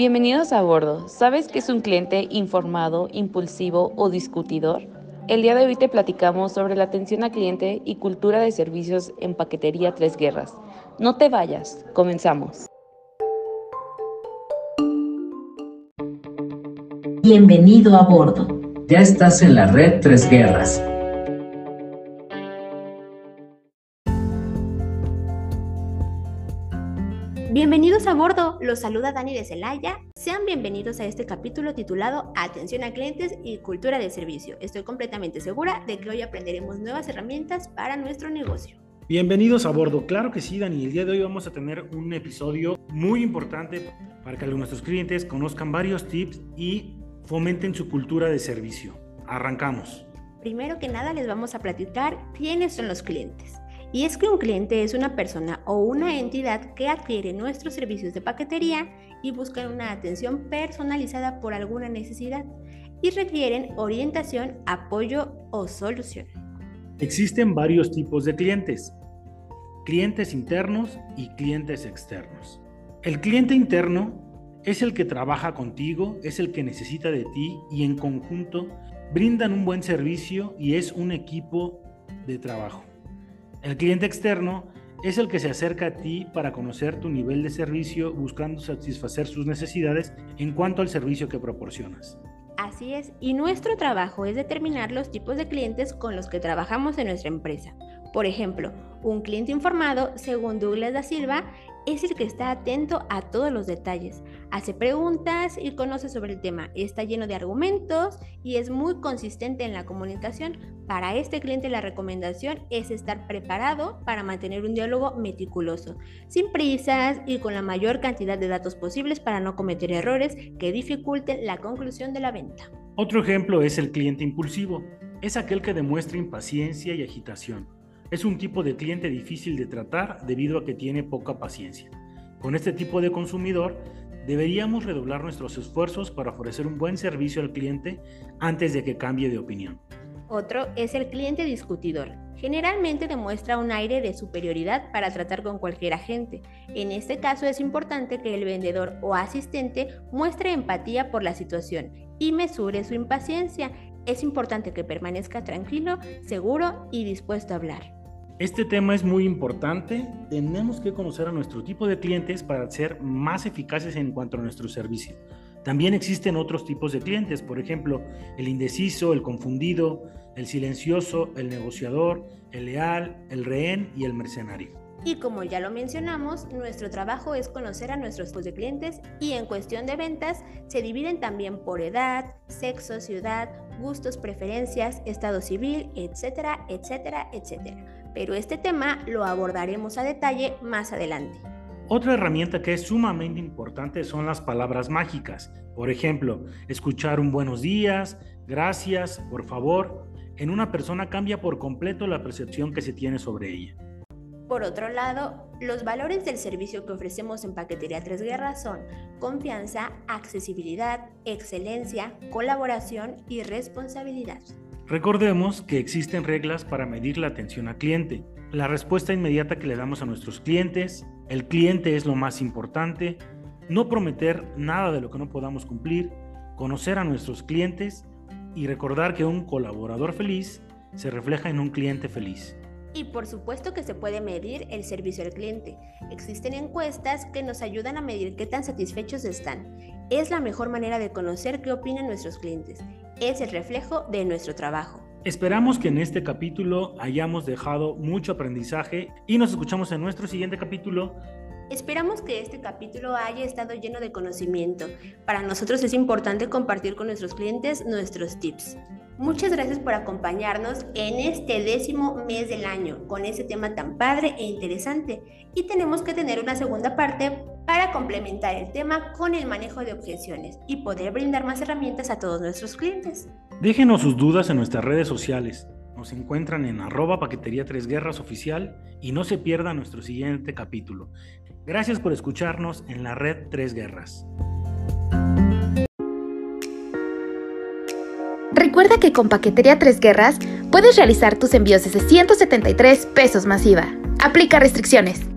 Bienvenidos a bordo. ¿Sabes qué es un cliente informado, impulsivo o discutidor? El día de hoy te platicamos sobre la atención al cliente y cultura de servicios en Paquetería Tres Guerras. No te vayas, comenzamos. Bienvenido a bordo. Ya estás en la red Tres Guerras. Bienvenidos a bordo, los saluda Dani de Celaya. Sean bienvenidos a este capítulo titulado Atención a clientes y cultura de servicio. Estoy completamente segura de que hoy aprenderemos nuevas herramientas para nuestro negocio. Bienvenidos a bordo, claro que sí, Dani. El día de hoy vamos a tener un episodio muy importante para que nuestros clientes conozcan varios tips y fomenten su cultura de servicio. Arrancamos. Primero que nada les vamos a platicar quiénes son los clientes. Y es que un cliente es una persona o una entidad que adquiere nuestros servicios de paquetería y buscan una atención personalizada por alguna necesidad y requieren orientación, apoyo o solución. Existen varios tipos de clientes, clientes internos y clientes externos. El cliente interno es el que trabaja contigo, es el que necesita de ti y en conjunto brindan un buen servicio y es un equipo de trabajo. El cliente externo es el que se acerca a ti para conocer tu nivel de servicio buscando satisfacer sus necesidades en cuanto al servicio que proporcionas. Así es, y nuestro trabajo es determinar los tipos de clientes con los que trabajamos en nuestra empresa. Por ejemplo, un cliente informado, según Douglas da Silva, es el que está atento a todos los detalles, hace preguntas y conoce sobre el tema, está lleno de argumentos y es muy consistente en la comunicación. Para este cliente la recomendación es estar preparado para mantener un diálogo meticuloso, sin prisas y con la mayor cantidad de datos posibles para no cometer errores que dificulten la conclusión de la venta. Otro ejemplo es el cliente impulsivo. Es aquel que demuestra impaciencia y agitación es un tipo de cliente difícil de tratar debido a que tiene poca paciencia. Con este tipo de consumidor, deberíamos redoblar nuestros esfuerzos para ofrecer un buen servicio al cliente antes de que cambie de opinión. Otro es el cliente discutidor. Generalmente demuestra un aire de superioridad para tratar con cualquier agente. En este caso es importante que el vendedor o asistente muestre empatía por la situación y mesure su impaciencia. Es importante que permanezca tranquilo, seguro y dispuesto a hablar. Este tema es muy importante. Tenemos que conocer a nuestro tipo de clientes para ser más eficaces en cuanto a nuestro servicio. También existen otros tipos de clientes, por ejemplo, el indeciso, el confundido, el silencioso, el negociador, el leal, el rehén y el mercenario. Y como ya lo mencionamos, nuestro trabajo es conocer a nuestros tipos de clientes y en cuestión de ventas se dividen también por edad, sexo, ciudad, gustos, preferencias, estado civil, etcétera, etcétera, etcétera pero este tema lo abordaremos a detalle más adelante. Otra herramienta que es sumamente importante son las palabras mágicas. Por ejemplo, escuchar un buenos días, gracias, por favor. En una persona cambia por completo la percepción que se tiene sobre ella. Por otro lado, los valores del servicio que ofrecemos en Paquetería Tres Guerras son confianza, accesibilidad, excelencia, colaboración y responsabilidad. Recordemos que existen reglas para medir la atención al cliente. La respuesta inmediata que le damos a nuestros clientes, el cliente es lo más importante, no prometer nada de lo que no podamos cumplir, conocer a nuestros clientes y recordar que un colaborador feliz se refleja en un cliente feliz. Y por supuesto que se puede medir el servicio al cliente. Existen encuestas que nos ayudan a medir qué tan satisfechos están. Es la mejor manera de conocer qué opinan nuestros clientes. Es el reflejo de nuestro trabajo. Esperamos que en este capítulo hayamos dejado mucho aprendizaje y nos escuchamos en nuestro siguiente capítulo Esperamos que este capítulo haya estado lleno de conocimiento. Para nosotros es importante compartir con nuestros clientes nuestros tips. Muchas gracias por acompañarnos en este décimo mes del año con ese tema tan padre e interesante. Y tenemos que tener una segunda parte para complementar el tema con el manejo de objeciones y poder brindar más herramientas a todos nuestros clientes. Déjenos sus dudas en nuestras redes sociales. Nos encuentran en arroba paquetería tres guerras oficial y no se pierda nuestro siguiente capítulo. Gracias por escucharnos en la red Tres Guerras. Recuerda que con Paquetería Tres Guerras puedes realizar tus envíos desde 173 pesos masiva. Aplica restricciones.